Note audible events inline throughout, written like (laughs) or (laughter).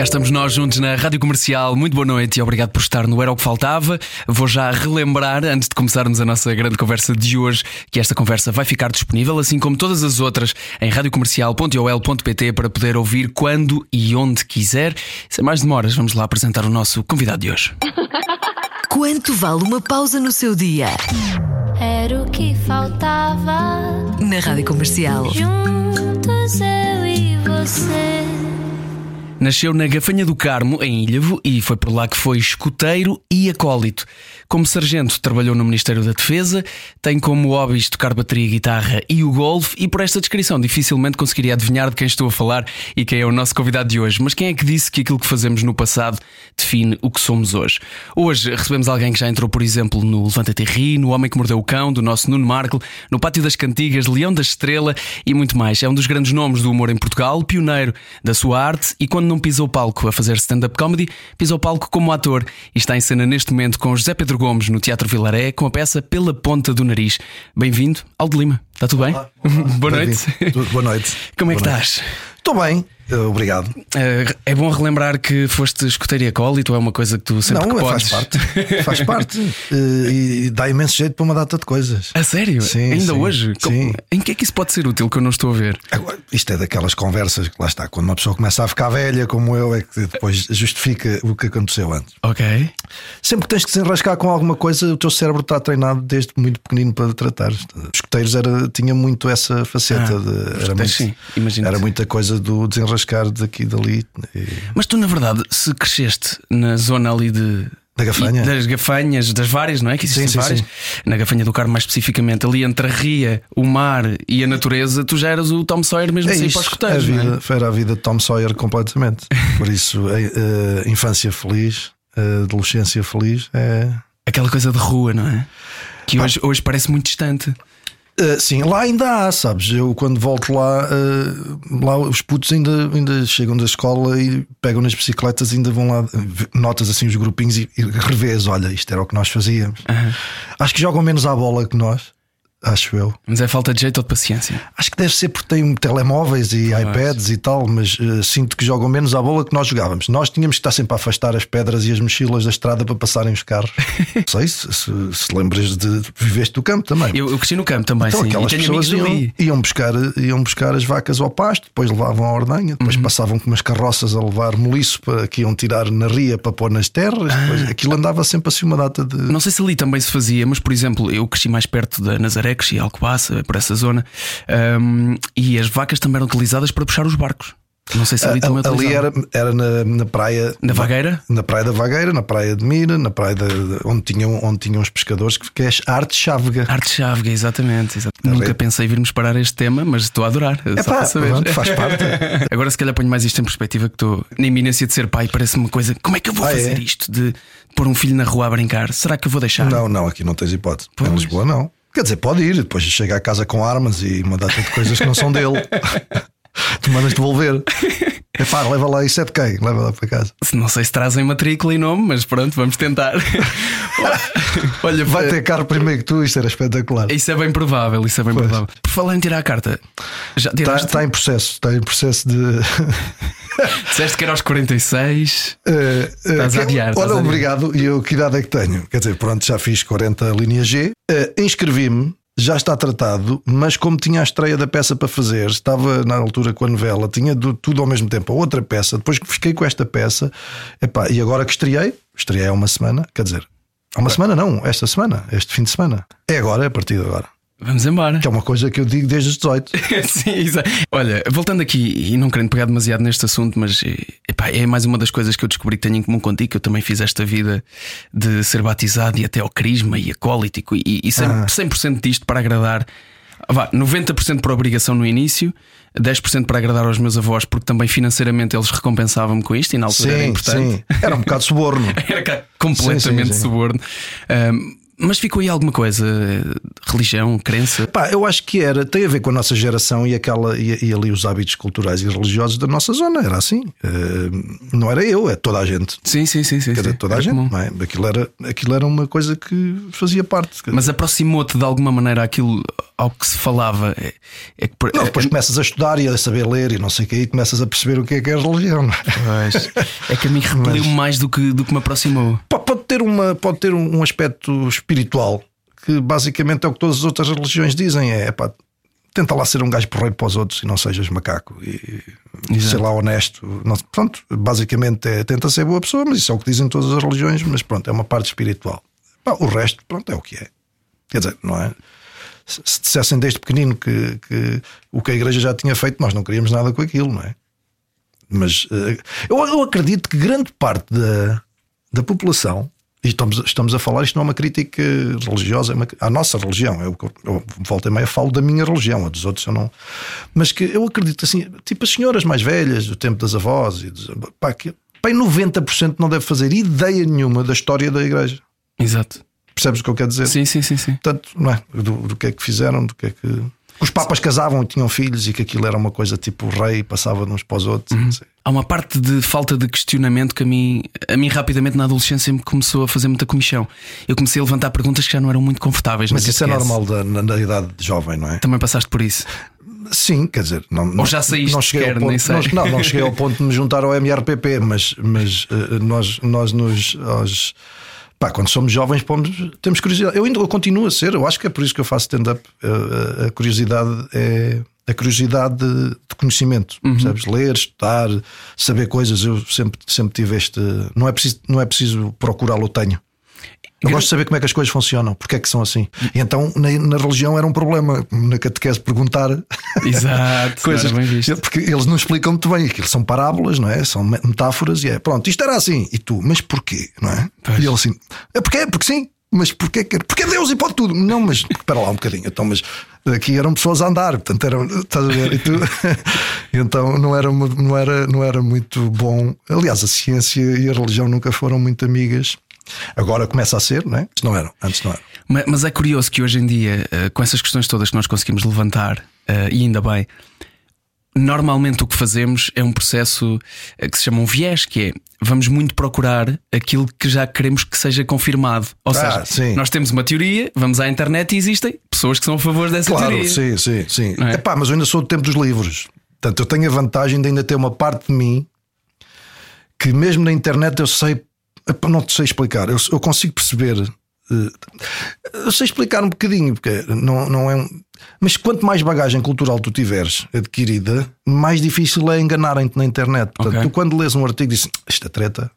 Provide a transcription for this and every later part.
Cá estamos nós juntos na Rádio Comercial. Muito boa noite e obrigado por estar no Era o que Faltava. Vou já relembrar, antes de começarmos a nossa grande conversa de hoje, que esta conversa vai ficar disponível, assim como todas as outras, em radiocomercial.ol.pt para poder ouvir quando e onde quiser. Sem mais demoras, vamos lá apresentar o nosso convidado de hoje. (laughs) Quanto vale uma pausa no seu dia? Era o que faltava. Na Rádio Comercial. Juntos eu e você. Nasceu na Gafanha do Carmo, em Ilhavo, e foi por lá que foi escoteiro e acólito. Como sargento, trabalhou no Ministério da Defesa, tem como hobbies tocar bateria, guitarra e o golfe, e por esta descrição dificilmente conseguiria adivinhar de quem estou a falar e quem é o nosso convidado de hoje. Mas quem é que disse que aquilo que fazemos no passado define o que somos hoje? Hoje recebemos alguém que já entrou, por exemplo, no Levanta-te Ri, no Homem que Mordeu o Cão, do nosso Nuno Marco, no Pátio das Cantigas, Leão da Estrela e muito mais. É um dos grandes nomes do humor em Portugal, pioneiro da sua arte, e quando não pisa o palco a fazer stand-up comedy, pisa o palco como ator e está em cena neste momento com José Pedro Gomes no Teatro Vilaré com a peça Pela Ponta do Nariz. Bem-vindo, Aldo Lima. Está tudo bem? (laughs) Boa noite. Boa noite. Como é que noite. estás? Estou bem, obrigado. Eh, É bom relembrar que foste escoteiro e acólito, é uma coisa que tu sempre não, que é, podes. faz parte. (laughs) Faz parte. Eh, e dá imenso jeito para uma data de coisas. A sério? Sim, Ainda sim, hoje? sim. Em que é que isso pode ser útil que eu não estou a ver? Agora, isto é daquelas conversas que lá está, quando uma pessoa começa a ficar velha, como eu, é que depois justifica o que aconteceu antes. Ok. Sempre que tens que se enrascar com alguma coisa, o teu cérebro está treinado desde muito pequenino para tratar. Os escoteiros era, tinha muito essa faceta. Ah, de, era, muito, era muita coisa do desenrascar daqui e dali. E- Mas tu, na verdade, se cresceste na zona ali de. Da Gafanha? Das gafanhas, das várias, não é? Que existem Sim, sim, várias. sim. Na gafanha do Carmo, mais especificamente, ali entre a ria, o mar e a natureza, tu já eras o Tom Sawyer mesmo É isso, para os não é? Era a vida de Tom Sawyer completamente. Por isso, a, a infância feliz, a adolescência feliz é. Aquela coisa de rua, não é? Que hoje, hoje parece muito distante. Uh, sim, lá ainda há, sabes? Eu quando volto lá, uh, lá os putos ainda, ainda chegam da escola e pegam nas bicicletas e ainda vão lá, notas assim os grupinhos e, e revês, olha, isto era o que nós fazíamos. Acho que jogam menos à bola que nós, acho eu. Mas é falta de jeito ou de paciência. Acho que deve ser porque têm telemóveis e iPads e tal, mas uh, sinto que jogam menos à bola que nós jogávamos. Nós tínhamos que estar sempre a afastar as pedras e as mochilas da estrada para passarem os carros. (laughs) Não sei se, se, se lembras de viveste do campo também. Eu, eu cresci no campo também, Então sim. aquelas e pessoas iam, iam, buscar, iam buscar as vacas ao pasto, depois levavam a ordenha, depois Uhum. passavam com umas carroças a levar moliço para, que iam tirar na ria para pôr nas terras. Depois, aquilo andava sempre assim uma data de. Ah. Não sei se ali também se fazia, mas por exemplo, eu cresci mais perto da Nazaré, cresci em Alcobaça, por essa zona, hum, e as vacas também eram utilizadas para puxar os barcos. Não sei se ali também ali era, era na, na praia Na Vagueira? Na praia da Vagueira, na praia de Mira, na praia de, de- onde, tinham, onde tinham os pescadores, que, é a arte chávega. Arte chávega, exatamente. exato. Nunca pensei virmos parar este tema, mas estou a adorar. para saber. pronto, faz parte. (laughs) Agora, se calhar, ponho mais isto em perspectiva, que estou na iminência de ser pai. Parece-me uma coisa. Como é que eu vou Ah, fazer é? isto de pôr um filho na rua a brincar? Será que eu vou deixar? Não, não, aqui não tens hipótese. Pois. Em Lisboa, não. Quer dizer, pode ir, depois chega a casa com armas e uma data de coisas que não são dele. (laughs) tu mandas devolver. Epá, leva lá isso é de quem? Leva lá para casa. Não sei se trazem matrícula e nome, mas pronto, vamos tentar. (laughs) Olha, Vai ter carro primeiro que tu, isto era espetacular. Isso é bem provável, isso é bem Pois. provável. Por falar em tirar a carta, já Está tiraste? está em processo, está em processo de. (laughs) Disseste que era aos 46. Eh, eh, Estás a adiar, Olha, obrigado. E eu que idade é que tenho? Quer dizer, pronto, já fiz 40 linha G. Eh, Inscrevi-me, já está tratado, mas como tinha a estreia da peça para fazer, estava na altura com a novela, tinha do- tudo ao mesmo tempo, a outra peça, depois que fiquei com esta peça, epá, e agora que estreiei, estreiei há uma semana, quer dizer, há uma semana não, esta semana, este fim de semana. É agora, é a partir de agora. Vamos embora. Que é uma coisa que eu digo desde os 18. (laughs) Sim, exato. Olha, voltando aqui e não querendo pegar demasiado neste assunto, mas eh, epá, é mais uma das coisas que eu descobri que tenho em comum contigo. que Eu também fiz esta vida de ser batizado e até ao crisma e acólitico e, e 100%, 100% disto para agradar. Vá, 90% por obrigação no início, 10% para agradar aos meus avós, porque também financeiramente eles recompensavam-me com isto e na altura era Sim, importante. sim. Era um bocado suborno. (laughs) Era completamente Sim, sim, suborno. Ahm, Mas ficou aí alguma coisa? Religião, crença? Pá, eu acho que era, tem a ver com a nossa geração e, aquela, e, e ali os hábitos culturais e religiosos da nossa zona. Era assim. Uh, não era eu, é toda a gente. Sim, sim, sim. sim, Era sim. toda a Era gente. é? aquilo, era, aquilo era uma coisa que fazia parte. Mas aproximou-te de alguma maneira aquilo ao que se falava? É, é que Não, depois começas a estudar e a saber ler e não sei o que, e começas a perceber o que é que é a religião. é? Pois. É que a mim repeliu mais do que, do que me aproximou. Pode ter, uma, pode ter um aspecto espiritual que basicamente é o que todas as outras religiões dizem: é pá, tenta lá ser um gajo porreiro para os outros e não sejas macaco e Exato. ser lá honesto. Não, pronto, basicamente é tenta ser boa pessoa, mas isso é o que dizem todas as religiões. Mas pronto, é uma parte espiritual. Pá, o resto, pronto, é o que é. Quer dizer, não é? Se se dissessem desde pequenino que, que o que a igreja já tinha feito, nós não queríamos nada com aquilo, não é? Mas eh, eu, eu acredito que grande parte da, da população, e estamos, estamos a falar, isto não é uma crítica religiosa, é uma, à nossa religião. Eu, eu volta e meia falo da minha religião, a dos outros eu não. Mas que eu acredito assim, tipo as senhoras mais velhas, do tempo das avós, e pá, que, pá, e 90% não deve fazer ideia nenhuma da história da igreja. Exato. Percebes o que eu quero dizer? Sim, sim, sim, sim. Portanto, não é? Do, do que é que fizeram, do que é que. que Os papas casavam e tinham filhos e que aquilo era uma coisa tipo o rei passava de uns para os outros. não sei. Há uma parte de falta de questionamento que a mim, a mim rapidamente na adolescência me começou a fazer muita comichão. Eu comecei a levantar perguntas que já não eram muito confortáveis. Mas isso é normal da, na, na idade de jovem, não é? Também passaste por isso. Sim, quer dizer, não, não, já saíste não cheguei sequer, ao ponto, nem sei. Não, não, não cheguei ao ponto de me juntar ao MRPP, mas, mas eh, nós, nós nos. Pá, quando somos jovens, pomos- temos curiosidade. Eu ainda eu continuo a ser, eu acho que é por isso que eu faço stand-up. Eh, A curiosidade é a curiosidade de, de conhecimento, Uhum. percebes? Ler, estudar, saber coisas. Eu sempre, sempre tive este. Não é preciso, não é preciso procurá-lo, tenho. Eu gosto de saber como é que as coisas funcionam, porque é que são assim. E então na, na religião era um problema, na catequese perguntar (laughs) Exato. coisas. Porque eles não explicam muito bem. Aquilo são parábolas, não é? São me- metáforas e é pronto, isto era assim. E tu, mas porquê? Não é? Pois. E ele assim, é porque Porque sim. Mas porquê que Porque Deus e pode tudo. Não, mas espera lá um bocadinho. Então, mas aqui eram pessoas a andar, portanto, eram, estás a ver? E tu, (laughs) então não era, não, era, não era muito bom. Aliás, a ciência e a religião nunca foram muito amigas. Agora começa a ser, não é? Antes não eram. Antes não eram. Ma- Mas é curioso que hoje em dia, eh, com essas questões todas que nós conseguimos levantar, eh, e ainda bem, normalmente o que fazemos é um processo eh, que se chama um viés, que é vamos muito procurar aquilo que já queremos que seja confirmado. Ou Ah, seja, sim. nós temos uma teoria, vamos à internet e existem pessoas que são a favor dessa Claro, teoria. sim, sim, sim. Não é? Epá, mas eu ainda sou do tempo dos livros. Portanto, eu tenho a vantagem de ainda ter uma parte de mim que, mesmo na internet, eu sei. Não te sei explicar. Eu, eu consigo perceber. eh, Eu sei explicar um bocadinho, porque não, não é um. Mas quanto mais bagagem cultural tu tiveres adquirida, mais difícil é enganarem-te na internet. Portanto, Ok. tu quando lês um artigo dizes isto é treta.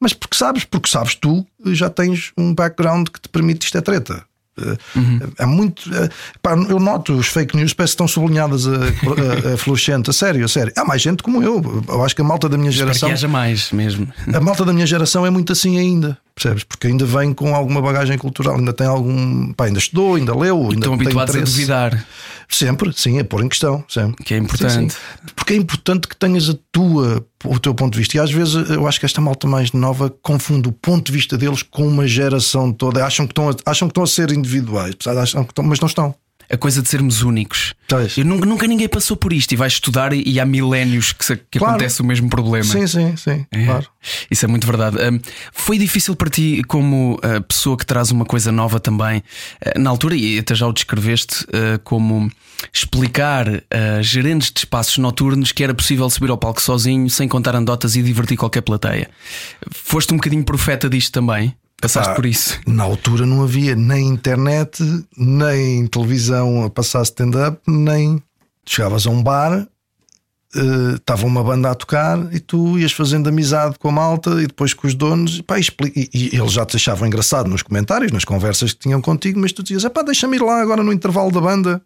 Mas porque sabes, porque sabes tu já tens um background que te permite isto é treta. É muito. eh, pá, eu noto os fake news parece que estão sublinhadas a, a, a fluorescente. A sério, a sério. Há mais gente como eu. Eu acho que a malta da minha Para que geração. haja mais mesmo. A malta da minha geração é muito assim ainda, percebes? Porque ainda vem com alguma bagagem cultural, ainda tem algum. Pá, ainda estudou, ainda leu, ainda Estão tem habituados a duvidar, Sempre, sim, é pôr em questão. Sempre. que é importante. Sim, sim. Porque é importante que tenhas a tua, o teu ponto de vista. E às vezes eu acho que esta malta mais nova confunde o ponto de vista deles com uma geração toda. Acham que estão a, acham que estão a ser individuais, acham que estão, mas não estão. A coisa de sermos únicos. Eu nunca, nunca ninguém passou por isto e vais estudar e, e há milénios que, se- que Claro. acontece o mesmo problema. Sim, sim, sim, É, claro. Isso é muito verdade. Hum, foi difícil para ti, como uh, pessoa que traz uma coisa nova também, uh, na altura, e até já o descreveste, uh, como explicar a gerentes de espaços noturnos que era possível subir ao palco sozinho, sem contar anedotas e divertir qualquer plateia. Foste um bocadinho profeta disto também? Passaste Pá, por isso? Na altura não havia nem internet, nem televisão a passar stand-up, nem chegavas a um bar, eh, estava uma banda a tocar e tu ias fazendo amizade com a malta e depois com os donos pá, e, expli- e- e eles já te achavam engraçado nos comentários, nas conversas que tinham contigo, mas tu dizias: pá, deixa-me ir lá agora no intervalo da banda,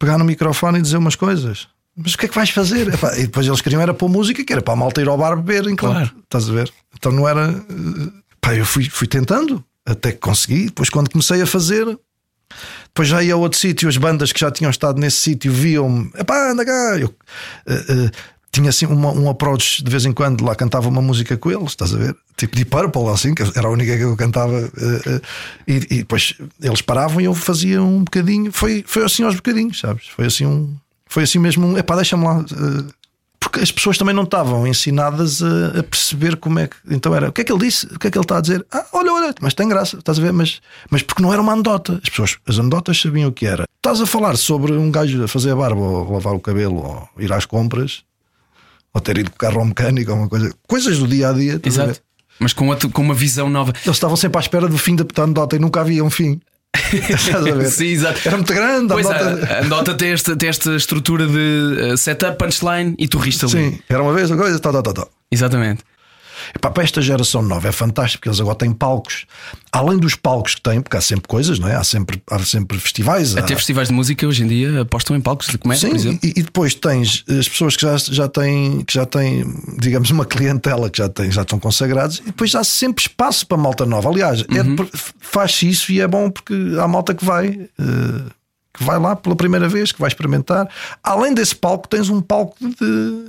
pegar no microfone e dizer umas coisas. Mas o que é que vais fazer? Epá, e depois eles queriam era pôr música, que era para a malta ir ao bar beber enquanto Claro. estás a ver? Então não era. eh, Pá, eu fui, fui tentando até que consegui. Depois, quando comecei a fazer, depois já ia a outro sítio. As bandas que já tinham estado nesse sítio viam-me, epá, anda cá. Eu, eh, eh, tinha assim uma, um approach de vez em quando lá cantava uma música com eles, estás a ver? Tipo de Purple, assim, que era a única que eu cantava. Uh, uh, e, e, depois eles paravam e eu fazia um bocadinho. Foi, foi assim aos bocadinhos, sabes? Foi assim um. Foi assim mesmo um. Epá, deixa-me lá. Porque as pessoas também não estavam ensinadas a, a, perceber como é que. Então era, o que é que ele disse? O que é que ele está a dizer? Ah, olha, olha, mas tem graça, estás a ver? Mas, mas porque não era uma anedota. As pessoas, as anedotas sabiam o que era. Estás a falar sobre um gajo a fazer a barba, ou lavar o cabelo, ou ir às compras, ou ter ido com o carro ao mecânico, ou uma coisa. Coisas do dia a dia. Exato. Mas com, outro, com uma visão nova. Eles estavam sempre à espera do fim da anedota e nunca havia um fim. Sim, exato. Era muito grande. Pois a nota... a nota tem esta, tem esta estrutura de uh, setup, punchline e tu riste ali. Sim, era uma vez uma coisa, tá, tá, tá, tá. Exatamente. Epá, para esta geração nova é fantástico porque eles agora têm palcos. Além dos palcos que têm, porque há sempre coisas, não é? Há sempre, há sempre festivais. Até há... festivais de música hoje em dia apostam em palcos de comédia, Sim, por exemplo. E, e depois tens as pessoas que já, já, têm, que já têm, digamos, uma clientela que já, têm, já estão consagrados, e depois há sempre espaço para malta nova. Aliás, é Uhum. é, faz-se isso e é bom porque há malta que vai. Uh, que vai lá pela primeira vez, que vai experimentar. Além desse palco, tens um palco de,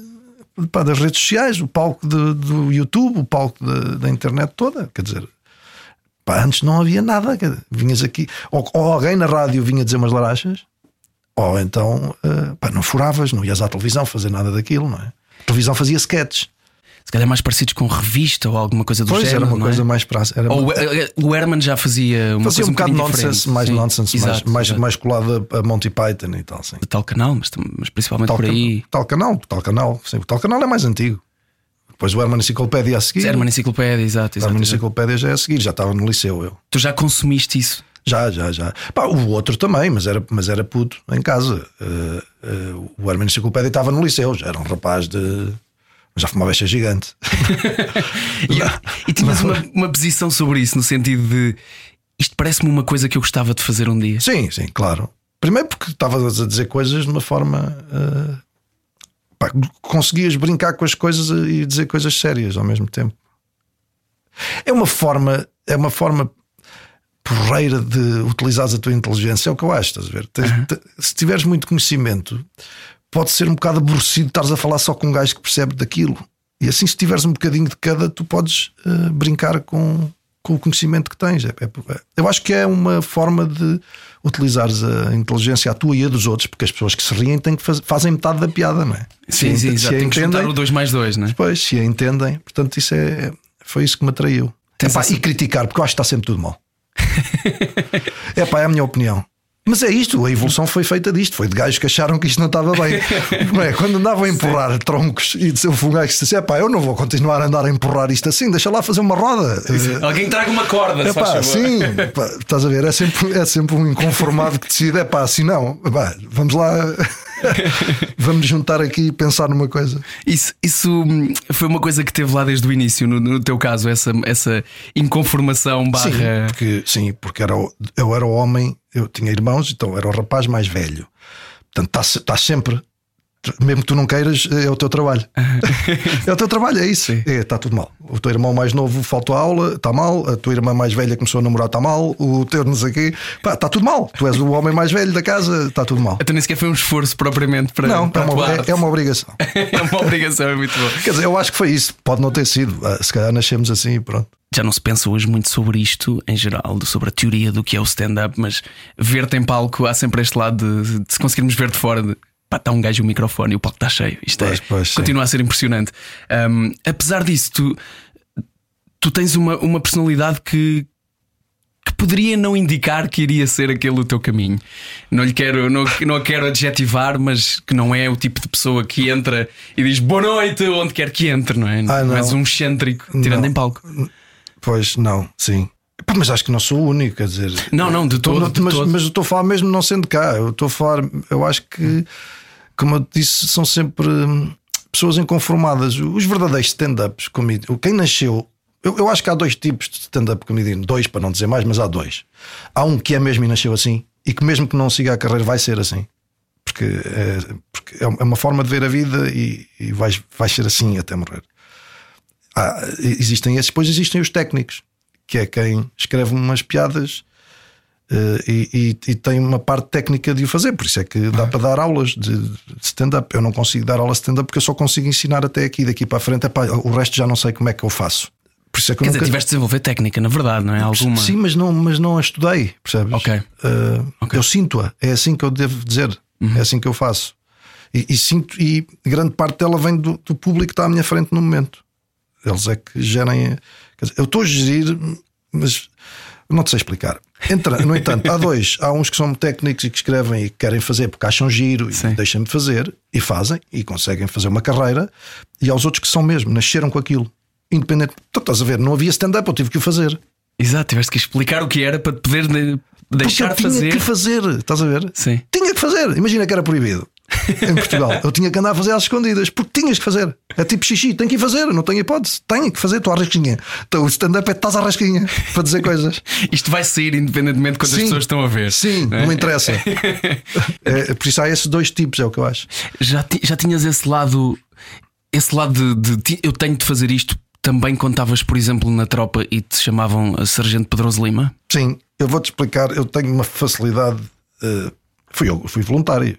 pá, das redes sociais, o palco de, do YouTube, o palco de, da internet toda. Quer dizer, pá, antes não havia nada. Vinhas aqui, ou, ou, alguém na rádio vinha dizer umas larachas, ou então uh, pá, não furavas, não ias à televisão fazer nada daquilo, não é? A televisão fazia sketches. Se calhar mais parecidos com revista ou alguma coisa do pois, género. era uma coisa é? mais praça. Era ou uma... o Herman já fazia uma fazia coisa um bocado um nonsense, mais Sim, nonsense, exato, mais, mais, exato. mais colado a Monty Python e tal. Sim. De tal canal, mas, mas principalmente tal por aí. Can, tal canal, tal canal. Sim, o tal canal é mais antigo. Depois o Herman Enciclopédia a seguir. Herman Enciclopédia, exato. O Herman Enciclopédia já é a seguir, já estava no liceu eu. Tu já consumiste isso? Já, já, já. Pá, o outro também, mas era, mas era puto em casa. Uh, uh, o Herman Enciclopédia estava no liceu, já era um rapaz de. Já fumava esta gigante. (laughs) e, e tinhas uma, uma posição sobre isso, no sentido de isto parece-me uma coisa que eu gostava de fazer um dia. Sim, sim, claro. Primeiro porque estavas a dizer coisas de uma forma. Uh, pá, conseguias brincar com as coisas e dizer coisas sérias ao mesmo tempo. É uma forma, é uma forma porreira de utilizares a tua inteligência, é o que eu acho, estás a ver? Uhum. Se tiveres muito conhecimento, pode ser um bocado aborrecido estares a falar só com um gajo que percebe daquilo. E assim, se tiveres um bocadinho de cada, tu podes uh, brincar com, com o conhecimento que tens. É, é, eu acho que é uma forma de utilizares a inteligência, a tua e a dos outros, porque as pessoas que se riem têm que faz, fazem metade da piada, não é? Sim, se, sim, se tem que juntar o 2 mais 2, não é? Pois, se a entendem, portanto, isso é, foi isso que me atraiu. Epá, essa... E criticar, porque eu acho que está sempre tudo mal. (laughs) é pá, é a minha opinião. Mas é isto, a evolução foi feita disto. Foi de gajos que acharam que isto não estava bem. (laughs) é? Quando andavam a empurrar Sim. troncos e de um gajo que disse: pá, eu não vou continuar a andar a empurrar isto assim, deixa lá fazer uma roda. (laughs) Alguém traga uma corda, é pá, sim, pá, estás a ver? É sempre, é sempre um inconformado que decide: é pá, assim não, pá, vamos lá. (laughs) Vamos juntar aqui e pensar numa coisa. Isso, isso foi uma coisa que teve lá desde o início, no, no teu caso, essa, essa inconformação barra. Sim, porque, sim, porque era, eu era o homem, eu tinha irmãos, então era o rapaz mais velho. Portanto, estás tá sempre, mesmo que tu não queiras, é o teu trabalho. (laughs) é o teu trabalho, é isso. Está é, tá tudo mal. O teu irmão mais novo faltou à aula, está mal. A tua irmã mais velha começou a namorar, está mal. O teu não sei o quê, está tudo mal. Tu és o homem mais velho da casa, está tudo mal. Então nem sequer foi um esforço propriamente para. Não, para é, uma, é, é, uma, obrigação. (laughs) é uma obrigação, é muito bom. Quer dizer, eu acho que foi isso. Pode não ter sido. Ah, Se calhar nascemos assim e pronto. Já não se pensa hoje muito sobre isto em geral, sobre a teoria do que é o stand-up, mas ver-te em palco há sempre este lado de, de se conseguirmos ver de fora. De, pá, está um gajo o microfone e o palco está cheio. Isto pois, é, pois, continua a ser impressionante. Um, apesar disso, tu, tu tens uma, uma personalidade que, que poderia não indicar que iria ser aquele o teu caminho. Não lhe quero, não, não a quero adjetivar, mas que não é o tipo de pessoa que entra e diz boa noite onde quer que entre, não é? Ah, não. és um excêntrico tirando Não. em palco. Pois não, sim. Pá, mas acho que não sou o único, quer dizer. Não, não, de todo, de mas, todo. mas eu estou a falar mesmo não sendo cá. Eu estou a falar, eu acho que, como eu disse, são sempre hum, pessoas inconformadas. Os verdadeiros stand-ups, comedi- quem nasceu. Eu, eu acho que há dois tipos de stand-up comedian, dois para não dizer mais, mas há dois. Há um que é mesmo e nasceu assim, e que mesmo que não siga a carreira vai ser assim. Porque é, porque é uma forma de ver a vida e, e vais, vais ser assim até morrer. Há- existem esses, depois existem os técnicos, que é quem escreve umas piadas Uh, e, e, e, tem uma parte técnica de o fazer, por isso é que dá ah. para dar aulas de, stand-up. Eu não consigo dar aulas de stand-up porque eu só consigo ensinar até aqui, daqui para a frente. Epá, o resto já não sei como é que eu faço. Por isso é que Quer nunca... dizer, tiveste de desenvolver técnica, na verdade, não é? Alguma... Sim, mas não, mas não a estudei, percebes? Ok. Uh, okay. Eu sinto-a, é assim que eu devo dizer, uhum. é assim que eu faço. E, e, sinto, e grande parte dela vem do, do, público que está à minha frente no momento. Eles é que gerem. Eu estou a gerir, mas não te sei explicar. Entra, no entanto, há dois. Há uns que são técnicos e que escrevem e que querem fazer porque acham giro Sim. e deixam-me fazer e fazem e conseguem fazer uma carreira. E há os outros que são mesmo, nasceram com aquilo. Independente. Tu estás a ver, não havia stand-up, eu tive que o fazer. Exato, tiveste que explicar o que era para poder deixar porque eu tinha fazer. que fazer, estás a ver? Sim. Tinha que fazer. Imagina que era proibido (laughs) em Portugal. Eu tinha que andar a fazer às escondidas, porque tinhas que fazer. É tipo xixi, tem que ir fazer, não tenho hipótese, tenho que fazer, estou à rasquinha. Então o stand-up é estás à rasquinha para dizer coisas. (laughs) Isto vai sair independentemente de quantas sim, pessoas estão a ver. Sim, não, é? não interessa. (laughs) é, por isso há esses dois tipos, é o que eu acho. Já, já tinhas esse lado, esse lado de, de eu tenho de fazer isto também contavas, por exemplo, na tropa e te chamavam Sargento Pedroso Lima? Sim, eu vou-te explicar. Eu tenho uma facilidade. Uh, fui, eu, fui voluntário.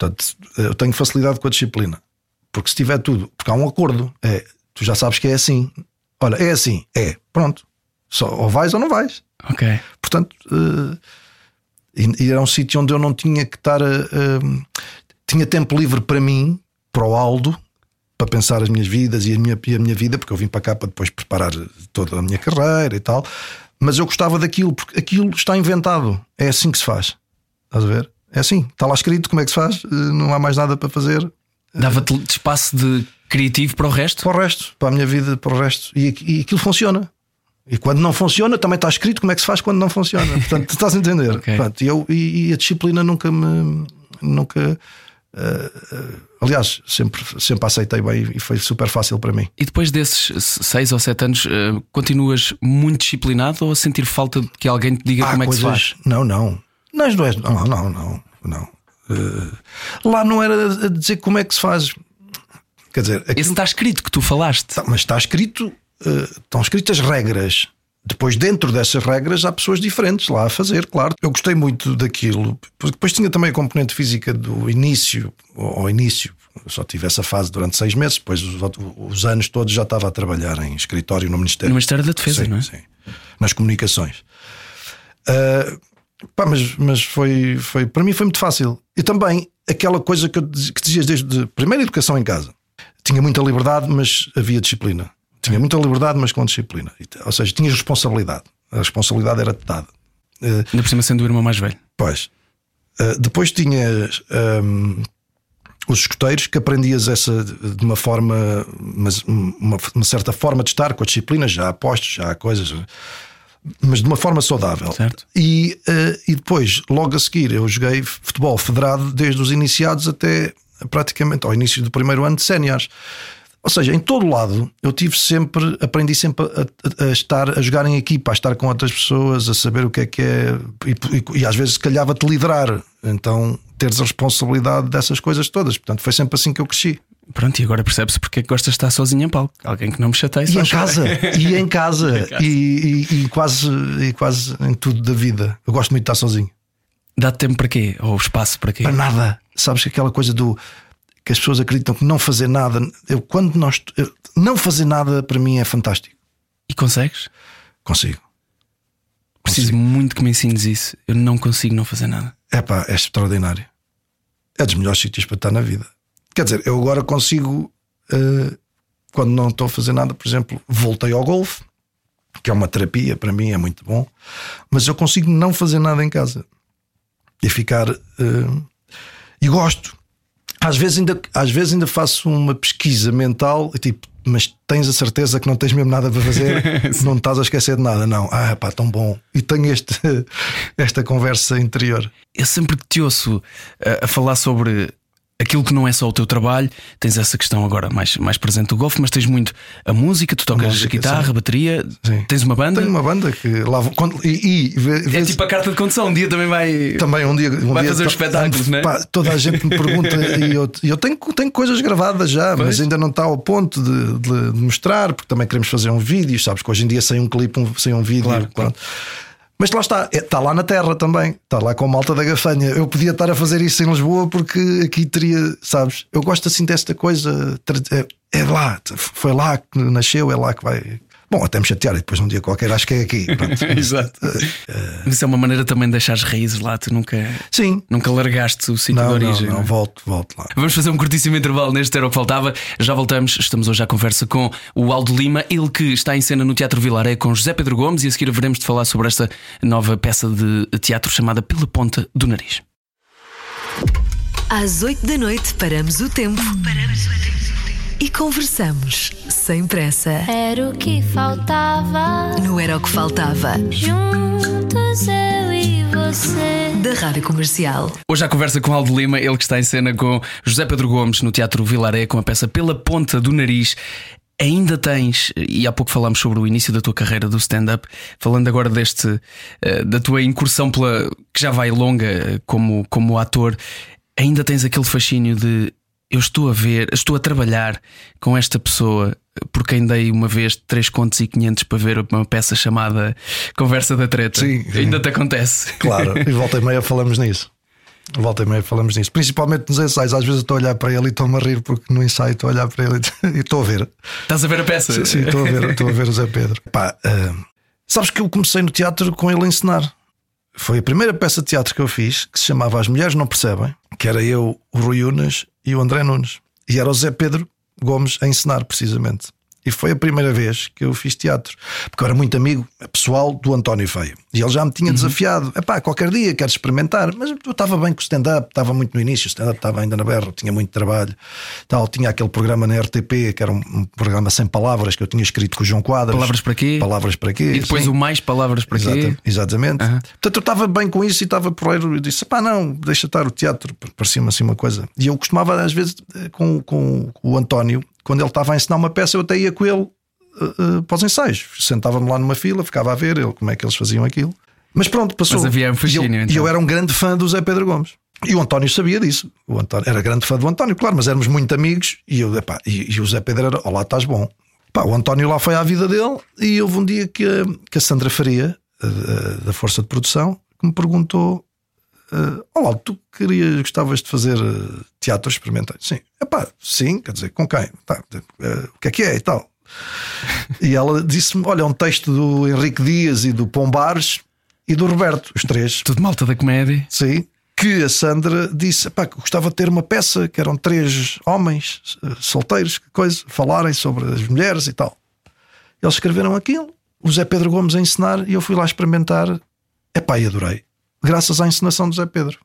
Portanto, eu tenho facilidade com a disciplina. Porque se tiver tudo, porque há um acordo, é, tu já sabes que é assim. Olha, é assim, é, pronto. Só, ou vais ou não vais. Ok. Portanto, uh, e, e, era um sítio onde eu não tinha que estar. Uh, tinha tempo livre para mim, para o Aldo, para pensar as minhas vidas e a minha, e a minha vida, porque eu vim para cá para depois preparar toda a minha carreira e tal. Mas eu gostava daquilo, porque aquilo está inventado. É assim que se faz. Estás a ver? É assim, está lá escrito como é que se faz, eh, não há mais nada para fazer. Dava-te espaço de criativo para o resto? Para o resto, para a minha vida, para o resto. E, e aquilo funciona. E quando não funciona, também está escrito como é que se faz quando não funciona. (laughs) Portanto, estás a entender. okay. Portanto, eu, e, e, a disciplina nunca me. Nunca. Uh, uh, aliás, sempre, sempre aceitei bem e foi super fácil para mim. E depois desses seis ou sete anos, uh, continuas muito disciplinado ou a sentir falta de que alguém te diga como é que se faz? Não, não. Não, é, não, não, não, não. Uh, lá não era a dizer como é que se faz. Quer dizer, aquilo... esse está escrito que tu falaste. Tá, mas está escrito, uh, estão escritas regras. Depois, dentro dessas regras, há pessoas diferentes lá a fazer, claro. Eu gostei muito daquilo. Depois tinha também a componente física do início, ao início. Eu só tive essa fase durante seis meses. Depois, os, os anos todos, já estava a trabalhar em escritório no Ministério. No Ministério da Defesa, sim, não é? Sim, nas comunicações. Uh, Pá, mas, mas foi, foi, para mim foi muito fácil. E também aquela coisa que, eu, que dizias desde primeira educação em casa. Tinha muita liberdade, mas havia disciplina. Tinha muita liberdade, mas com disciplina. Ou seja, tinha responsabilidade. A responsabilidade era dada. Uh, Ainda por cima sendo o irmão mais velho. Pois. Uh, depois tinhas um, os escuteiros que aprendias essa de uma forma, mas uma, uma certa forma de estar com a disciplina, já há postos, já há coisas mas de uma forma saudável. Certo. E, uh, e depois, logo a seguir, eu joguei futebol federado desde os iniciados até praticamente ao início do primeiro ano de séniores. Ou seja, em todo lado eu tive sempre, aprendi sempre a, a, a, estar a jogar em equipa, a estar com outras pessoas, a saber o que é que é, e, e, e às vezes calhava-te liderar, então teres a responsabilidade dessas coisas todas. Portanto, foi sempre assim que eu cresci. Pronto, e agora percebe-se porque é que gostas de estar sozinho em palco. Alguém que não me chateie. E em casa, e (laughs) em casa, e, e, e, quase, e quase em tudo da vida. Eu gosto muito de estar sozinho. Dá tempo para quê? Ou espaço para quê? Para nada. Sabes que aquela coisa do que as pessoas acreditam que não fazer nada. Eu, quando nós. Eu, não fazer nada para mim é fantástico. E consegues? Consigo. Preciso consigo. muito que me ensines isso. Eu não consigo não fazer nada. É pá, é extraordinário. É dos melhores sítios para estar na vida. Quer dizer, eu agora consigo, uh, quando não estou a fazer nada, por exemplo, voltei ao golfe, que é uma terapia, para mim é muito bom, mas eu consigo não fazer nada em casa e ficar. Uh, e gosto. Às vezes, ainda, às vezes ainda faço uma pesquisa mental, tipo, mas tens a certeza que não tens mesmo nada para fazer, (laughs) não estás a esquecer de nada, não. Ah, pá, tão bom. E tenho este, (laughs) esta conversa interior. Eu sempre que te ouço a, eh, a falar sobre aquilo que não é só o teu trabalho, tens essa questão agora mais, mais presente do golfe, mas tens muito a música, tu tocas música, guitarra, sim. bateria, sim. tens uma banda. Tenho uma banda que lá quando, e, e É tipo a carta de condução, um dia também vai. Também um dia um vai dia, fazer os espetáculos, né? Toda a gente me pergunta (laughs) e eu, eu tenho, tenho coisas gravadas já, pois. mas ainda não está ao ponto de, de, mostrar, porque também queremos fazer um vídeo, sabes que hoje em dia sem um clipe, um, sem um vídeo, claro, claro. Mas lá está, está lá na terra também, está lá com a malta da gafanha. Eu podia estar a fazer isso em Lisboa porque aqui teria, sabes? Eu gosto assim desta coisa, é, é lá, foi lá que nasceu, é lá que vai, Bom, até me chatear e depois um dia qualquer acho que é aqui. (laughs) Exato. Uh, Isso é uma maneira também de deixar as raízes lá, tu nunca, Sim. nunca largaste o sítio de origem. Não, não, não, volto, volto lá. Vamos fazer um curtíssimo intervalo neste Era o que Faltava. Já voltamos, estamos hoje à conversa com o Aldo Lima, ele que está em cena no Teatro Vilaré com José Pedro Gomes e a seguir veremos de falar sobre esta nova peça de teatro chamada Pela Ponta do Nariz. Às 8 da noite paramos o tempo. Paramos o tempo e conversamos sem pressa. Era o que faltava. Não era o que faltava. Juntos eu e você. Da Rádio Comercial. Hoje a conversa com Aldo Lima, ele que está em cena com José Pedro Gomes no Teatro Vilaré com a peça Pela Ponta do Nariz. Ainda tens, e há pouco falámos sobre o início da tua carreira do stand-up, falando agora deste, eh, da tua incursão pela que já vai longa eh, como, como ator, ainda tens aquele fascínio de eu estou a ver, estou a trabalhar com esta pessoa por quem dei uma vez 3 contos e 500 para ver uma peça chamada Conversa da Treta. Sim, sim. Ainda te acontece. Claro, e volta e meia falamos nisso. Volta e meia falamos nisso, principalmente nos ensaios. Às vezes estou a olhar para ele e estou-me a rir porque no ensaio estou a olhar para ele (laughs) e estou a ver. Estás a ver a peça? Sim, sim estou a ver, estou a ver o Zé Pedro. Pá, uh, sabes que eu comecei no teatro com ele a ensinar. Foi a primeira peça de teatro que eu fiz que se chamava As Mulheres Não Percebem, que era eu, o Rui Unas e o André Nunes. E era o Zé Pedro Gomes a ensinar, precisamente. E foi a primeira vez que eu fiz teatro, porque eu era muito amigo pessoal do António Feio. E ele já me tinha uhum. desafiado: é pá, qualquer dia quero experimentar. Mas eu estava bem com o stand-up, estava muito no início, o stand-up estava ainda na berra, tinha muito trabalho. Tal, tinha aquele programa na RTP, que era um, programa sem palavras, que eu tinha escrito com o João Quadras. Palavras para quê? Palavras para quê? E depois Sim. o mais palavras para quê? Exatamente. Uhum. Portanto, eu estava bem com isso e estava por aí e disse: pá, não, deixa estar o teatro. Parecia-me assim uma coisa. E eu costumava, às vezes, eh, com, com o António, quando ele estava a ensinar uma peça, eu até ia com ele uh, para os ensaios. Sentava-me lá numa fila, ficava a ver ele, como é que eles faziam aquilo. Mas pronto, passou. Mas havia um fascínio, e eu, então. eu era um grande fã do Zé Pedro Gomes. E o António sabia disso. O António era grande fã do António, claro, mas éramos muito amigos. E, eu, epá, e, e o Zé Pedro era: Olá, estás bom. Pá, o António lá foi à vida dele. E houve um dia que a, que a Sandra Faria, a, da Força de Produção, que me perguntou: uh, Olá, tu querias, gostavas de fazer teatro experimental? Sim. Epá, sim, quer dizer, com quem? Tá, uh, o que é que é e tal? e ela disse-me: Olha, um texto do Henrique Dias e do Pombares e do Roberto, os três. Tudo malta da comédia. Sim. Que a Sandra disse: pá, que gostava de ter uma peça que eram três homens eh, solteiros, que coisa, falarem sobre as mulheres e tal. Eles escreveram aquilo, o Zé Pedro Gomes a ensinar, e eu fui lá experimentar. Epá, e adorei. Graças à encenação do Zé Pedro.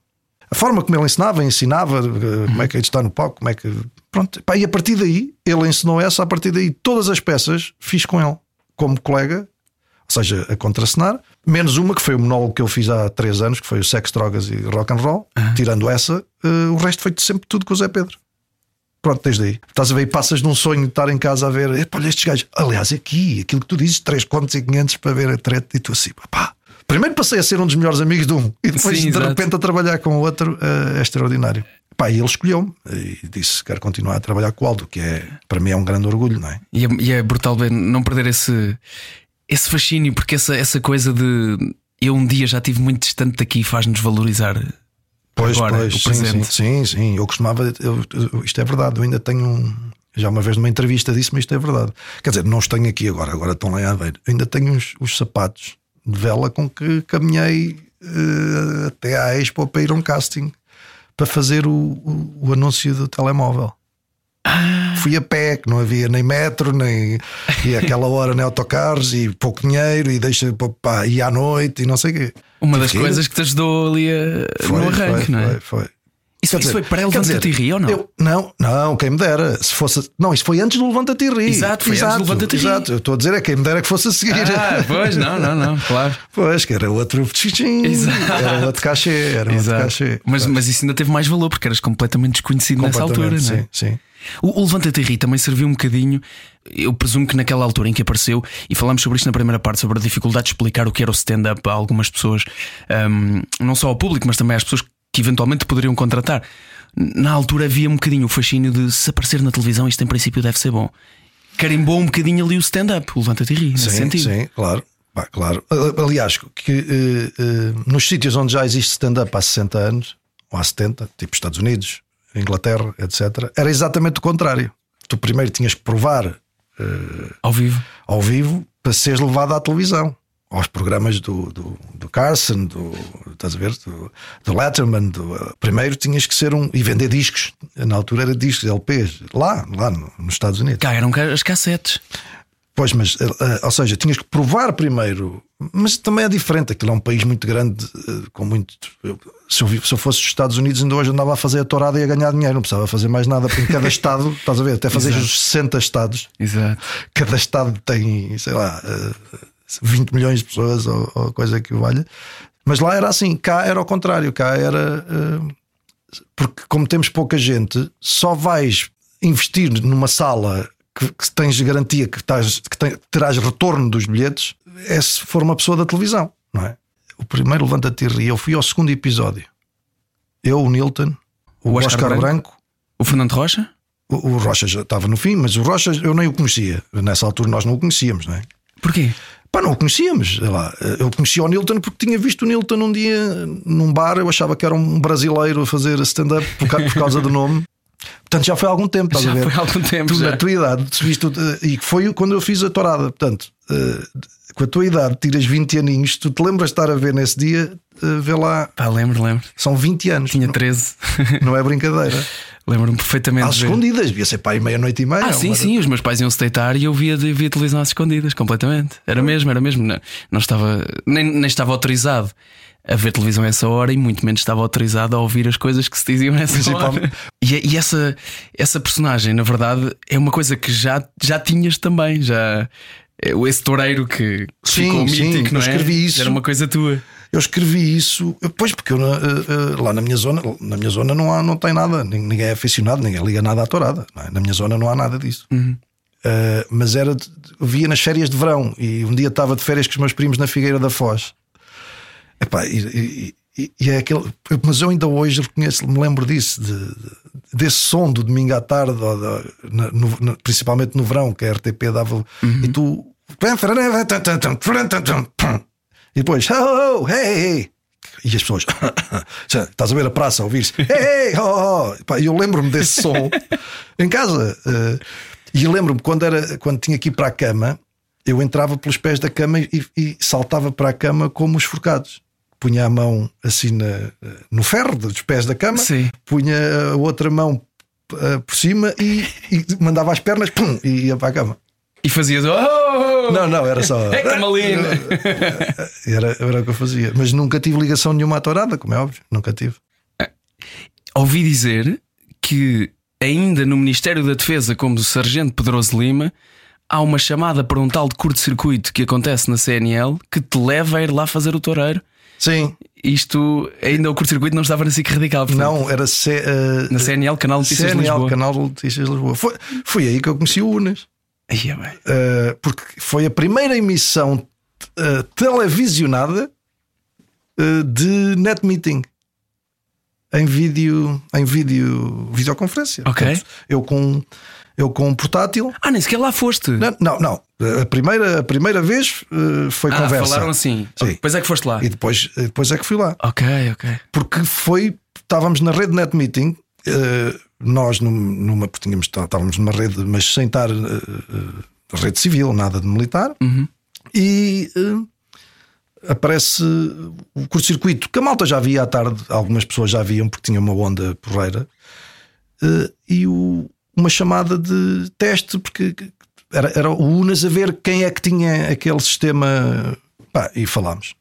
A forma como ele ensinava, ensinava eh, como é que é de estar no palco, como é que. Pronto. Pá, e a partir daí, ele ensinou essa, a partir daí, todas as peças fiz com ele, como colega, ou seja, a contracenar, menos uma que foi o monólogo que eu fiz há três anos, que foi o Sex, Drogas e Rock and Roll. Uhum. Tirando essa, uh, o resto foi sempre tudo com o Zé Pedro. Pronto, desde aí. Estás a ver, passas num sonho de estar em casa a ver, olha estes gajos. Aliás, aqui, aquilo que tu dizes, 3 contos e 500 para ver a treta, e tu assim, pá, Primeiro passei a ser um dos melhores amigos de um e depois Sim, de exato. repente a trabalhar com o outro é extraordinário. Pá, e ele escolheu-me e disse: Quero continuar a trabalhar com o Aldo, que é para mim é um grande orgulho, não é? E é, e é brutal bem não perder esse, esse fascínio, porque essa, essa coisa de eu um dia já estive muito distante daqui faz-nos valorizar. Pois, agora, pois, o presente. sim, sim, sim. Eu costumava, eu, eu, isto é verdade, eu ainda tenho um, já uma vez numa entrevista disse-me isto é verdade. Quer dizer, não os tenho aqui agora, agora estão lá em Aveiro. Eu ainda tenho os, os sapatos de vela com que caminhei uh, até à Expo para ir a um casting para fazer o, o, o anúncio do telemóvel. Ah. Fui a pé, que não havia nem metro, nem e aquela hora nem autocarros e pouco dinheiro e deixa pá, e à noite e não sei o quê. Uma das coisas que te ajudou ali a, foi, no arranque, foi, não é? Foi, foi. Isso, isso foi para ele Levanta-te e ri ou não? Eu, não, não, quem me dera. Se fosse, não, isso foi antes do Levanta-te e ri. Exato, foi exato, antes do Levanta-te e ri. Exato, eu estou a dizer é quem me dera que fosse a seguir. Ah, pois, não, não, não, claro. (laughs) Pois, que era outro. Exato. Era outro cachê. Era Exato. outro cachê. Mas, mas isso ainda teve mais valor porque eras completamente desconhecido nessa altura, sim, não é? Sim. O, o Levanta-te e ri também serviu um bocadinho. Eu presumo que naquela altura em que apareceu, e falamos sobre isto na primeira parte, sobre a dificuldade de explicar o que era o stand-up a algumas pessoas, um, não só ao público, mas também às pessoas que eventualmente poderiam contratar na altura havia um bocadinho o fascínio de se aparecer na televisão, isto em princípio deve ser bom. Carimbou um bocadinho ali o stand-up, o levanta-te e ri, nesse sim, sentido. Sim, claro. Pá, claro. Aliás, que eh, eh, nos sítios onde já existe stand-up há 60 anos, ou há 70, tipo Estados Unidos, Inglaterra, etc., era exatamente o contrário. Tu primeiro tinhas que provar Ao vivo. ao vivo para seres levado à televisão. Aos programas do, do, do Carson, do, estás a ver? Do, do Letterman. Do, eh, primeiro tinhas que ser um. e vender discos. Na altura era discos, LPs, lá, lá no- nos Estados Unidos. Cá eram as cassetes. Pois, mas, eh, eh, ou seja, tinhas que provar primeiro. Mas também é diferente. Aquilo é um país muito grande, com muito. se, eu, se eu fosse dos Estados Unidos, ainda hoje andava a fazer a tourada e a ganhar dinheiro. Não precisava fazer mais nada, porque cada (laughs) estado, estás a ver, até fazer os 60 estados, Exato. cada estado tem, sei lá, eh, 20 milhões de pessoas ou, ou coisa que o valha. Mas lá era assim, cá era ao contrário, cá era. eh, porque, como temos pouca gente, só vais investir numa sala que, que tens garantia que, estás, que que terás retorno dos bilhetes é se for uma pessoa da televisão, não é? O primeiro Levanta-te e ri, eu fui ao segundo episódio. Eu, o Nilton, o, O Oscar Oscar, Branco? Branco O Fernando Rocha? o, o Rocha já estava no fim, mas o Rocha eu nem o conhecia. Nessa altura nós não o conhecíamos, não é? Porquê? Pá, não o conhecíamos. sei lá. Eu conhecia o Nilton porque tinha visto o Nilton um dia num bar. Eu achava que era um brasileiro a fazer stand-up por, por causa do nome. Portanto, já foi há algum tempo, estás Já a ver? foi há algum tempo, Tu, já. na tua idade, viste, eh, e foi quando eu fiz a tourada. Portanto, eh, com a tua idade, tiras 20 aninhos, tu te lembras de estar a ver nesse dia, eh, vê lá, Pá, lembro, lembro. são 20 anos. Tinha Não- 13. Não é brincadeira. (laughs) Lembro-me perfeitamente. Às escondidas, devia ser aí meia-noite e meia. Ah, sim, sim, os meus pais iam se deitar e eu via, via televisão às escondidas, completamente. Era mesmo, era mesmo. Não, não estava, nem, nem estava autorizado a ver televisão a essa hora e muito menos estava autorizado a ouvir as coisas que se diziam nessa hora. E, e essa, essa personagem, na verdade, é uma coisa que já, já tinhas também. Já, é esse toureiro que Sim, ficou sim, mítico, não é? escrevi isso. Era uma coisa tua. Eu escrevi isso, pois porque eu, eh, eh, lá na minha zona, na minha zona não há, não tem nada, nin- ninguém é aficionado, ninguém liga nada à tourada. é? Na minha zona não há nada disso. Eh, mas era, de- via nas férias de verão e um dia estava de férias com os meus primos na Figueira da Foz. Epá, e, e- e- e é aquele, mas eu ainda hoje reconheço, me lembro disso, de- de- desse som do domingo à tarde, na- no- na- principalmente no verão, que a RTP dava, e tu. E depois, oh, oh, hey, hey. E as pessoas, (coughs) estás a ver a praça a ouvir-se, (laughs) hey, hey, oh, oh. Pá, E eu lembro-me desse som (laughs) em casa. eh, e lembro-me quando, era, quando tinha que ir para a cama, eu entrava pelos pés da cama e, e saltava para a cama como os forcados. Punha a mão assim na- no ferro dos pés da cama, Sim. punha a outra mão eh, por cima e, e mandava as pernas pum, e ia para a cama. E fazias. Oh! Não, não, era só. É camalina! (laughs) Era, era o que eu fazia. Mas nunca tive ligação nenhuma à tourada, como é óbvio. Nunca tive. Ouvi dizer que ainda no Ministério da Defesa, como Sargento Pedroso Lima, há uma chamada para um tal de curto-circuito que acontece na CNL que te leva a ir lá fazer o toureiro. Sim, Isto ainda o curto-circuito não estava na SIC Radical. portanto, não, era C, eh, Na CNL, Canal de Notícias de CNL, Lisboa. Canal de Notícias de Lisboa. Foi, foi aí que eu conheci o Unas. É bem. Uh, porque foi a primeira emissão uh, televisionada uh, de net meeting em vídeo, em vídeo, videoconferência. Ok. Portanto, eu com eu com um portátil. Ah, nem sequer lá foste. Não, não, não. A primeira, a primeira vez uh, foi ah, conversa. falaram assim. Sim. Depois é que foste lá. E depois, depois é que fui lá. Ok, ok. Porque foi, estávamos na rede net meeting. uh, nós num- numa, porque tínhamos, estávamos numa rede, mas sem estar uh, uh, rede civil, nada de militar, e uh, aparece o curto-circuito, que a malta já via à tarde, algumas pessoas já viam porque tinha uma onda porreira, e o- uma chamada de teste, porque era, era o Unas a ver quem é que tinha aquele sistema. Pá, e falámos.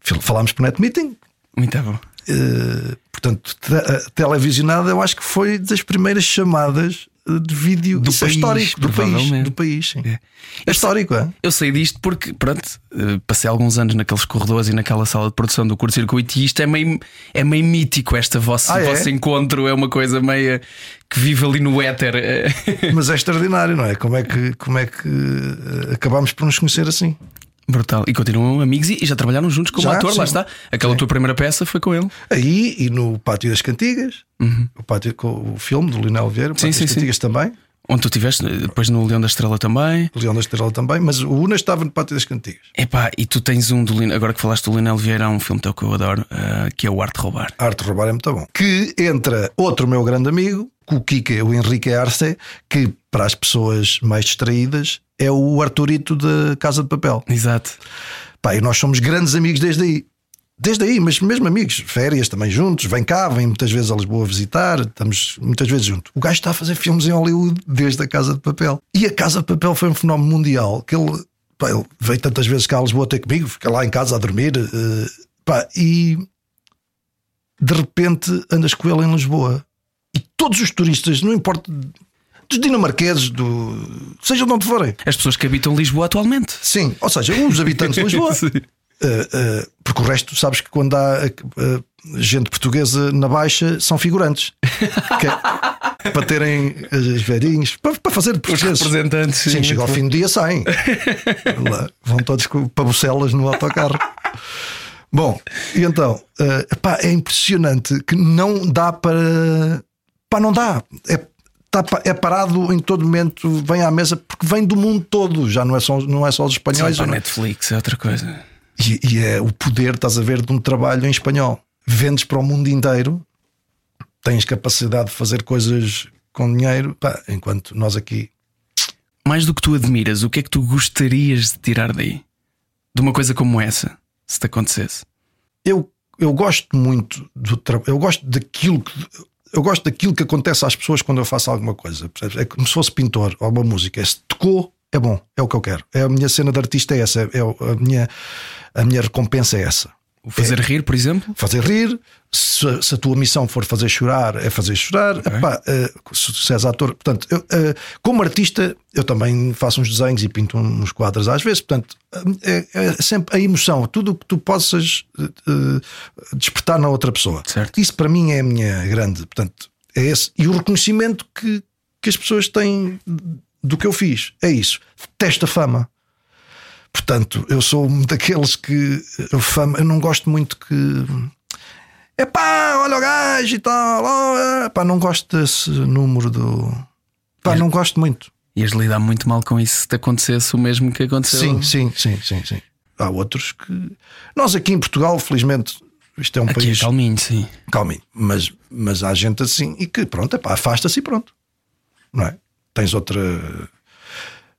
Falámos por net meeting, Muito bom. Uh, portanto, a televisionada, eu acho que foi das primeiras chamadas uh, de vídeo Do é país, histórico do país, do país. É. É histórico, é? Eu sei disto porque, pronto, eh, passei alguns anos naqueles corredores e naquela sala de produção do curto-circuito e isto é meio, é meio mítico. Esta vossa, Ah, é? vosso encontro é uma coisa meio que vive ali no éter. eh. Mas é extraordinário, não é? Como é que, como é que acabámos por nos conhecer assim? Brutal. E continuam amigos e e já trabalharam juntos como Já, ator, lá sim. está. Aquela tua primeira peça foi com ele. Aí e no Pátio das Cantigas, o, pátio, com o filme do Lionel Vieira, o Sim, Pátio sim, das sim. Cantigas também. Onde tu estiveste, depois no Leão da Estrela também. Leão da Estrela também, mas o Una estava no Pátio das Cantigas. Epá, e tu tens um do Lin- agora que falaste do Lionel Vieira, há um filme teu que eu adoro, ah, que é o Arte Roubar. Arte Roubar é muito bom. Que entra outro meu grande amigo, o Kike, o Henrique Arce, que para as pessoas mais distraídas é o Arturito da Casa de Papel. Exato. Pá, e nós somos grandes amigos desde aí. Desde aí, mas mesmo amigos, férias também juntos, vem cá, vem muitas vezes a Lisboa visitar, estamos muitas vezes juntos. O gajo está a fazer filmes em Hollywood desde a Casa de Papel. E a Casa de Papel foi um fenómeno mundial que ele, pá, ele veio tantas vezes cá a Lisboa ter comigo, fica lá em casa a dormir, eh, pá, e de repente andas com ele em Lisboa. E todos os turistas, não importa, dos dinamarqueses, do, seja de onde forem, As pessoas que habitam Lisboa atualmente. Sim, ou seja, os habitantes de Lisboa. (laughs) Sim. Uh, uh, porque o resto, sabes que quando há uh, gente portuguesa na Baixa são figurantes (laughs) é para terem os velhinhos, para, para fazer de Os portugueses. representantes. Sim, sim, chega ao fim do dia, saem. (laughs) Lá, vão todos para Bucelas no autocarro. Bom, e então, uh, pá, é impressionante que não dá para. Pá, não dá. É, tá é parado em todo momento, vem à mesa, porque vem do mundo todo, já não é só, não é só os Sim, espanhóis. a não é? Netflix é outra coisa. E, e é o poder, estás a ver, de um trabalho em espanhol. Vendes para o mundo inteiro, tens capacidade de fazer coisas com dinheiro, pá, enquanto nós aqui. Mais do que tu admiras, o que é que tu gostarias de tirar daí? De uma coisa como essa, se te acontecesse. Eu, eu gosto muito do trabalho, eu gosto daquilo que. Eu gosto daquilo que acontece às pessoas quando eu faço alguma coisa. É como se fosse pintor ou uma música. É, se tocou, é bom, é o que eu quero. É a minha cena de artista é essa, é, é a, minha, a minha recompensa é essa. O fazer rir, por exemplo? fazer rir. Se, se a tua missão for fazer chorar, é fazer chorar. Epá, eh, se, se és ator, portanto, eu, eh, como artista, eu também faço uns desenhos e pinto uns quadros às vezes. Portanto, eh, é, é sempre a emoção, tudo o que tu possas eh, despertar na outra pessoa. Certo. Isso para mim é a minha grande. Portanto, é esse. E o reconhecimento que, que as pessoas têm do que eu fiz. É isso. Detesto a fama. Portanto, eu sou um daqueles que a fama, eu não gosto muito que. É pá, olha o gajo e tal. oh, é. Pá, não gosto desse número do. Pá, não gosto muito. Ias lidar muito mal com isso se te acontecesse o mesmo que aconteceu. Sim, sim, sim, sim, sim. Há outros que. Nós aqui em Portugal, felizmente, isto é um Aqui é país calminho, sim. calminho, mas, mas há gente assim e que pronto, epá, afasta-se e pronto. Não é? Tens outra.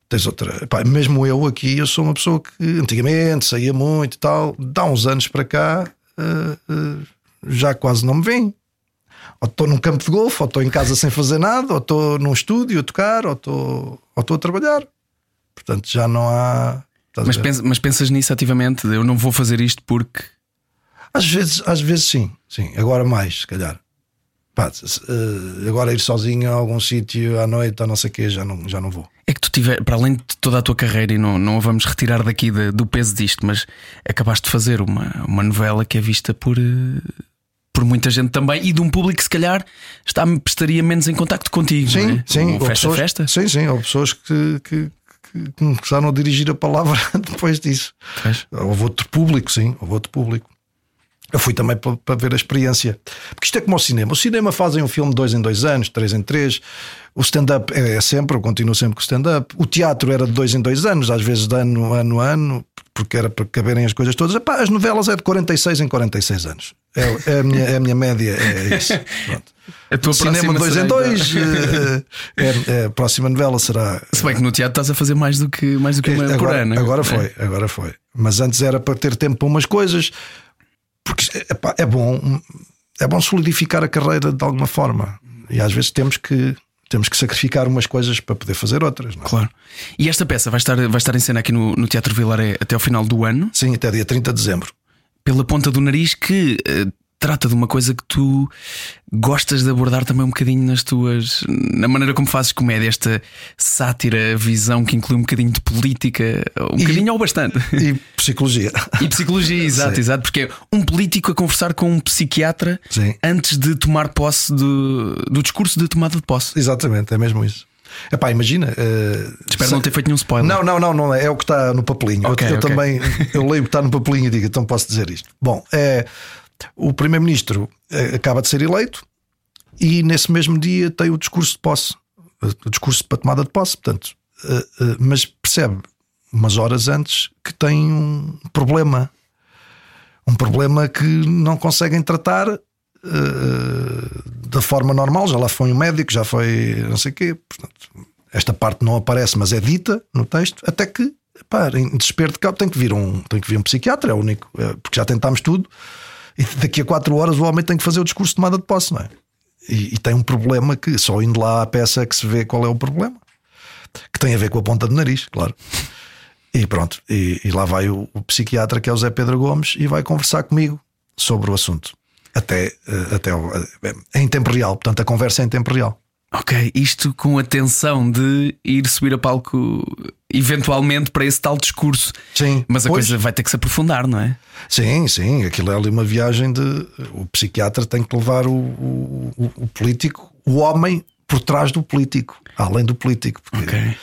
Tens outra. Epá, mesmo eu aqui, eu sou uma pessoa que antigamente saía muito e tal, dá uns anos para cá, eh, eh, já quase não me vem. Ou estou num campo de golfe, ou estou em casa sem fazer nada, ou estou num estúdio a tocar, ou estou, ou estou a trabalhar. Portanto, já não há. Mas, pensa- mas pensas nisso ativamente? Eu não vou fazer isto porque. Às vezes, às vezes sim, sim. Agora mais, se calhar. Pá, eh, agora ir sozinho a algum sítio à noite, a não sei o quê, já não, já não vou. É que tu tiver, para além de toda a tua carreira, e não, não a vamos retirar daqui de- do peso disto, mas acabaste de fazer uma, uma novela que é vista por, eh, por muita gente também e de um público que se calhar está, estaria menos em contacto contigo. Sim, é? sim. Festa, pessoas, festa. Sim, sim. Ou pessoas que, que, que começaram a dirigir a palavra (laughs) depois disso. Pois. Houve outro público, sim, houve outro público. Eu fui também para, para ver a experiência. Porque isto é como o cinema. O cinema fazem um filme de dois em dois anos, três em três. O stand-up é, é sempre, eu continuo sempre com o stand-up. O teatro era de dois em dois anos, às vezes de ano, ano a ano, porque era para caberem as coisas todas. Epá, as novelas é de 46 em 46 anos. É, é a, minha, é a minha média, é isso. Pronto. A tua Cinema dois em dois. então- eh, é- é, a próxima novela será. Se bem que no teatro estás a fazer mais do que, mais do que uma por agora, ano. agora É. foi, agora foi. Mas antes era para ter tempo para umas coisas, porque epá, é bom, é bom solidificar a carreira de alguma forma. E às vezes temos que temos que sacrificar umas coisas para poder fazer outras. Não é? Claro. E esta peça vai estar, vai estar em cena aqui no, no Teatro Vilaré até ao final do ano, Sim, até dia 30 de dezembro. pela ponta do nariz, que eh, trata de uma coisa que tu gostas de abordar também um bocadinho nas tuas. na maneira como fazes comédia, esta sátira, visão que inclui um bocadinho de política, um bocadinho ou bastante. E psicologia. E psicologia, (laughs) exato, Sim. exato, porque é um político a conversar com um psiquiatra Sim. antes de tomar posse do, do discurso de tomada de posse. Exatamente, é mesmo isso. Epá, imagina. eh, Espero não ter feito nenhum spoiler. Não, não, não, não é. É o que está no papelinho. Ok, eu eu ok. também eu leio o que está no papelinho e digo, então posso dizer isto. Bom, é, o Primeiro-Ministro eh, acaba de ser eleito e nesse mesmo dia tem o discurso de posse o discurso para tomada de posse, portanto, uh, uh, mas percebe umas horas antes que tem um problema, um problema que não conseguem tratar da forma normal. Já lá foi um médico, já foi não sei o quê. Portanto, esta parte não aparece, mas é dita no texto, até que, pá, em desespero de cabo, tem que vir um, tem que vir um psiquiatra, é o único, porque já tentámos tudo. E daqui a quatro horas o homem tem que fazer o discurso de tomada de posse, não é? E, e, tem um problema que só indo lá à peça é que se vê qual é o problema, que tem a ver com a ponta do nariz, claro. E pronto, e, e lá vai o, o, psiquiatra que é o Zé Pedro Gomes e vai conversar comigo sobre o assunto. Até, eh, até é, em tempo real, portanto a conversa é em tempo real. Ok, isto com a tensão de ir subir a palco eventualmente para esse tal discurso. Sim. Mas a pois. coisa vai ter que se aprofundar, não é? Sim, sim. Aquilo é ali uma viagem de. O psiquiatra tem que levar o, o, o político, o homem, por trás do político, além do político. Porque, ok.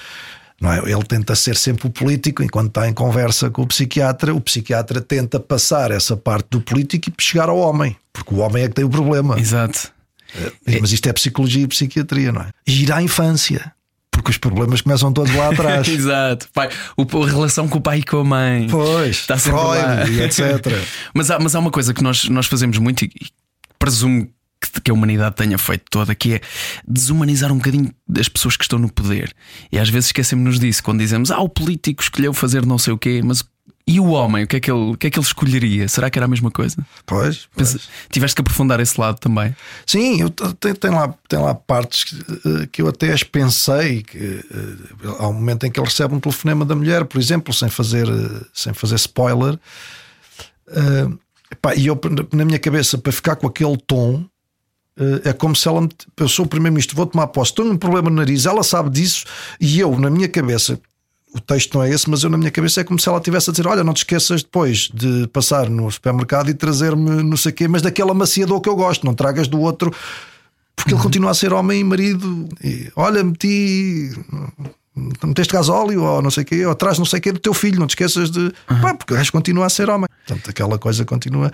Não é? Ele tenta ser sempre o político, enquanto está em conversa com o psiquiatra, o psiquiatra tenta passar essa parte do político e chegar ao homem, porque o homem é que tem o problema. Exato. É, mas isto é psicologia e psiquiatria, não é? E ir à infância. Porque os problemas começam todos lá atrás. (laughs) Exato. Pai, o, a relação com o pai e com a mãe. Pois, está Freud, lá. e (laughs) etc. mas, há, mas há uma coisa que nós, nós fazemos muito e, e presumo que, que a humanidade tenha feito toda, que é desumanizar um bocadinho as pessoas que estão no poder. E às vezes esquecemos-nos disso quando dizemos, ah, o político escolheu fazer não sei o quê, mas e o homem, o que, é que ele, o que é que ele escolheria? Será que era a mesma coisa? Pois. pois. tiveste que aprofundar esse lado também? Sim, eu, tem, tem, lá, tem lá partes que, eh, que eu até as pensei que uh, há um momento em que ele recebe um telefonema da mulher, por exemplo, sem fazer, uh, sem fazer spoiler. Uh, e eu, na minha cabeça, para ficar com aquele tom, é como se ela me, eu sou o primeiro-ministro, vou tomar posse, estou num problema no nariz, ela sabe disso, e eu, na minha cabeça, o texto não é esse, mas eu na minha cabeça é como se ela estivesse a dizer: Olha, não te esqueças depois de passar no supermercado e trazer-me não sei o quê, mas daquele amaciador que eu gosto, não tragas do outro, porque uhum. ele continua a ser homem e marido. E, Olha, meti meteste gasóleo ou não sei o quê, ou atrás não sei o quê do teu filho, não te esqueças de. Uhum. Pá, porque o gajo continua a ser homem. Portanto, aquela coisa continua.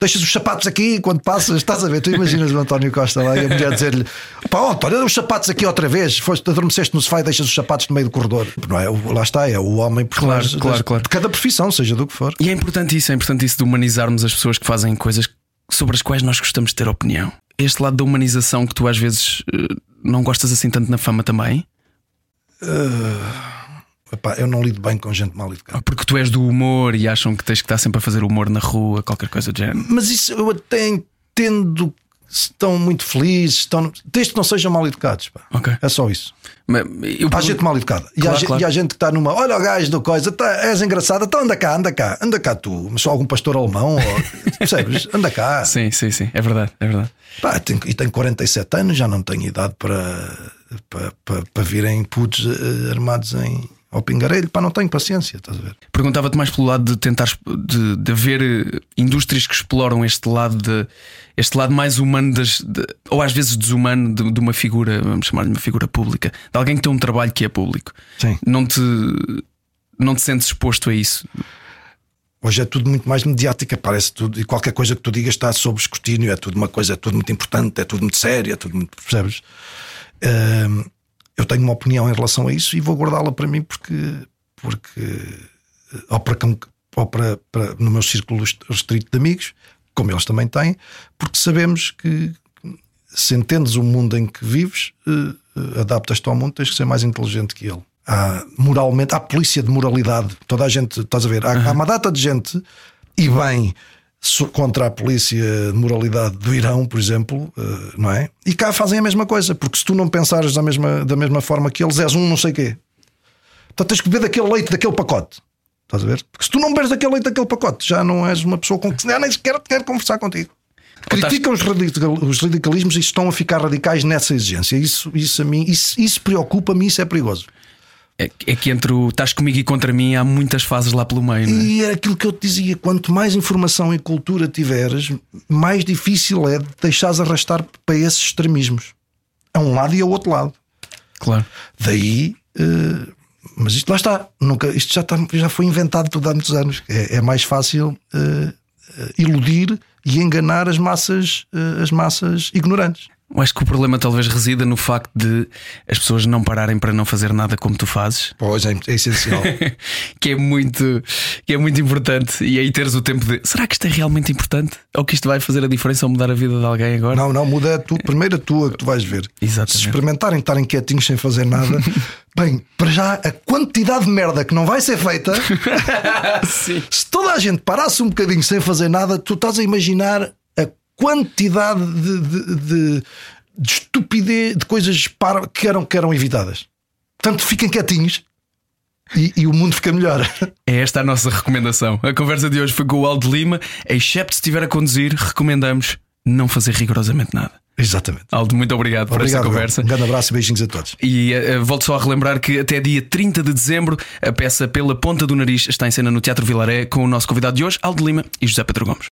Deixas os sapatos aqui quando passas, estás a ver? Tu imaginas o António Costa lá e a mulher dizer-lhe: pá, António, os sapatos aqui outra vez, foste, adormeceste no sofá e deixas os sapatos no meio do corredor. Não é? Lá está, é o homem por claro, claro, claro. de cada profissão, seja do que for. E é importante isso, é importante isso de humanizarmos as pessoas que fazem coisas sobre as quais nós gostamos de ter opinião. Este lado da humanização que tu às vezes eh, não gostas assim tanto na fama também. Uh... Epá, eu não lido bem com gente mal educada. Porque tu és do humor e acham que tens que estar sempre a fazer humor na rua, qualquer coisa do género. Mas isso eu até entendo estão muito felizes, estão... desde que não sejam mal educados. Okay. É só isso. Mas, eu... Há gente mal educada. E, claro, há, claro. e há gente que está numa. Olha o gajo do coisa, tá, és engraçado, então anda cá, anda cá, anda cá tu. Mas só algum pastor alemão, ou, (laughs) percebes? Anda cá. Sim, sim, sim. É verdade, é verdade. Pá, tenho, e tenho 47 anos, já não tenho idade para, para, para, para virem putos uh, armados em ao pingarelho, pá, não tenho paciência, estás a ver? Perguntava-te mais pelo lado de tentar de, de haver eh, indústrias que exploram este lado de este lado mais humano das, de, ou às vezes desumano de, de uma figura, vamos chamar-lhe uma figura pública, de alguém que tem um trabalho que é público. Sim. Não te não te sentes exposto a isso? Hoje é tudo muito mais mediática, parece tudo, e qualquer coisa que tu digas está sob escrutínio, é tudo uma coisa, é tudo muito importante, é tudo muito sério, é tudo muito. Percebes? Uh, eu tenho uma opinião em relação a isso e vou guardá-la para mim porque, porque eh, ou para, ou para, para no meu círculo restrito de amigos, como eles também têm, porque sabemos que se entendes o mundo em que vives, uh, adaptas-te ao mundo, tens que ser mais inteligente que ele. Há, moralmente, há polícia de moralidade. Toda a gente, estás a ver, há, uhum. há uma data de gente, e bem, contra a polícia de moralidade do Irão, por exemplo, eh, não é? E cá fazem a mesma coisa, porque se tu não pensares da mesma, da mesma forma que eles, és um não sei quê. Então tens que beber daquele leite, daquele pacote. Estás a ver? Porque se tu não bebes daquele leite, daquele pacote, já não és uma pessoa com que nem sequer quer conversar contigo. Criticam os, os radicalismos e estão a ficar radicais nessa exigência. Isso, isso a mim, isso, isso preocupa-me, isso é perigoso. É, é que entre o estás comigo e contra mim há muitas fases lá pelo meio. É? E é aquilo que eu te dizia: quanto mais informação e cultura tiveres, mais difícil é de deixares arrastar para esses extremismos. A um lado e ao outro lado. Claro. Daí. Uh, mas isto lá está. Nunca, isto já, está, já foi inventado tudo há muitos anos. É, é mais fácil uh, iludir e enganar as massas, as massas ignorantes. Eu acho que o problema talvez resida no facto de as pessoas não pararem para não fazer nada como tu fazes. Pois é, é essencial. (laughs) que é muito que é muito importante. E aí teres o tempo de será que isto é realmente importante? Ou que isto vai fazer a diferença ou mudar a vida de alguém agora? Não, não, muda a tua, primeiro a tua que tu vais ver. Exatamente. Se experimentarem estarem quietinhos sem fazer nada, (laughs) bem, para já a quantidade de merda que não vai ser feita, (laughs) se toda a gente parasse um bocadinho sem fazer nada, tu estás a imaginar quantidade de, de, de, de estupidez, de coisas para, que, eram, que eram evitadas. Portanto, fiquem quietinhos e, e, o mundo fica melhor. (laughs) É esta a nossa recomendação. A conversa de hoje foi com o Aldo Lima. Excepto se estiver a conduzir, recomendamos não fazer rigorosamente nada. Exatamente. Aldo, muito obrigado, por esta conversa. Um grande abraço e beijinhos a todos. E uh, volto só a relembrar que até dia 30 de dezembro a peça Pela Ponta do Nariz está em cena no Teatro Vilaré com o nosso convidado de hoje, Aldo Lima e José Pedro Gomes.